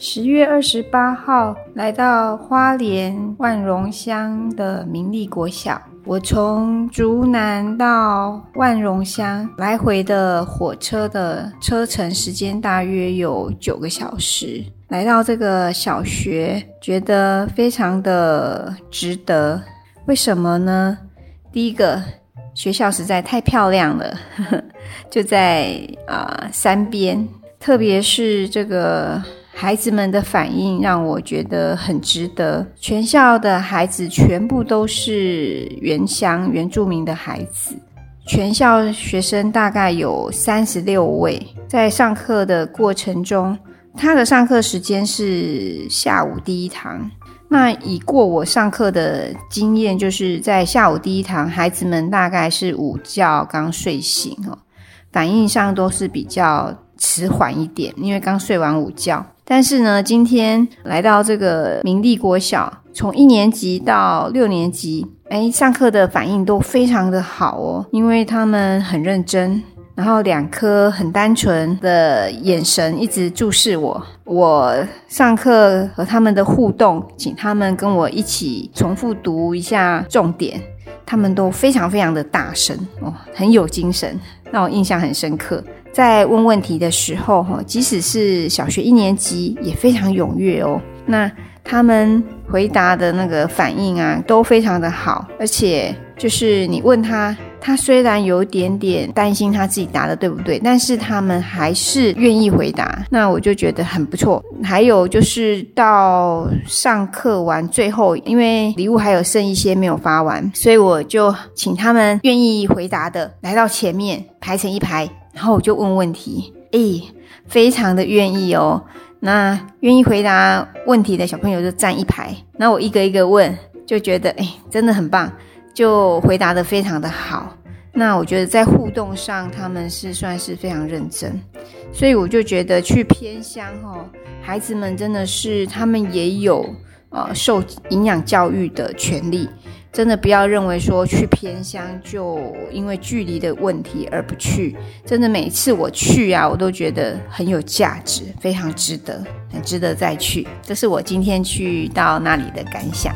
十月二十八号，来到花莲万荣乡的明利国小。我从竹南到万荣乡来回的火车的车程时间大约有九个小时。来到这个小学，觉得非常的值得。为什么呢？第一个，学校实在太漂亮了，就在啊山边，特别是这个。孩子们的反应让我觉得很值得。全校的孩子全部都是原乡原住民的孩子，全校学生大概有三十六位。在上课的过程中，他的上课时间是下午第一堂。那以过我上课的经验，就是在下午第一堂，孩子们大概是午觉刚睡醒哦，反应上都是比较迟缓一点，因为刚睡完午觉。但是呢，今天来到这个明利国小，从一年级到六年级，哎，上课的反应都非常的好哦，因为他们很认真，然后两颗很单纯的眼神一直注视我。我上课和他们的互动，请他们跟我一起重复读一下重点，他们都非常非常的大声哦，很有精神，让我印象很深刻。在问问题的时候，哈，即使是小学一年级也非常踊跃哦。那他们回答的那个反应啊，都非常的好，而且就是你问他，他虽然有点点担心他自己答的对不对，但是他们还是愿意回答。那我就觉得很不错。还有就是到上课完最后，因为礼物还有剩一些没有发完，所以我就请他们愿意回答的来到前面排成一排。然后我就问问题，诶，非常的愿意哦。那愿意回答问题的小朋友就站一排，那我一个一个问，就觉得诶，真的很棒，就回答的非常的好。那我觉得在互动上，他们是算是非常认真，所以我就觉得去偏乡哈，孩子们真的是他们也有呃受营养教育的权利。真的不要认为说去偏乡就因为距离的问题而不去。真的每次我去啊，我都觉得很有价值，非常值得，很值得再去。这是我今天去到那里的感想。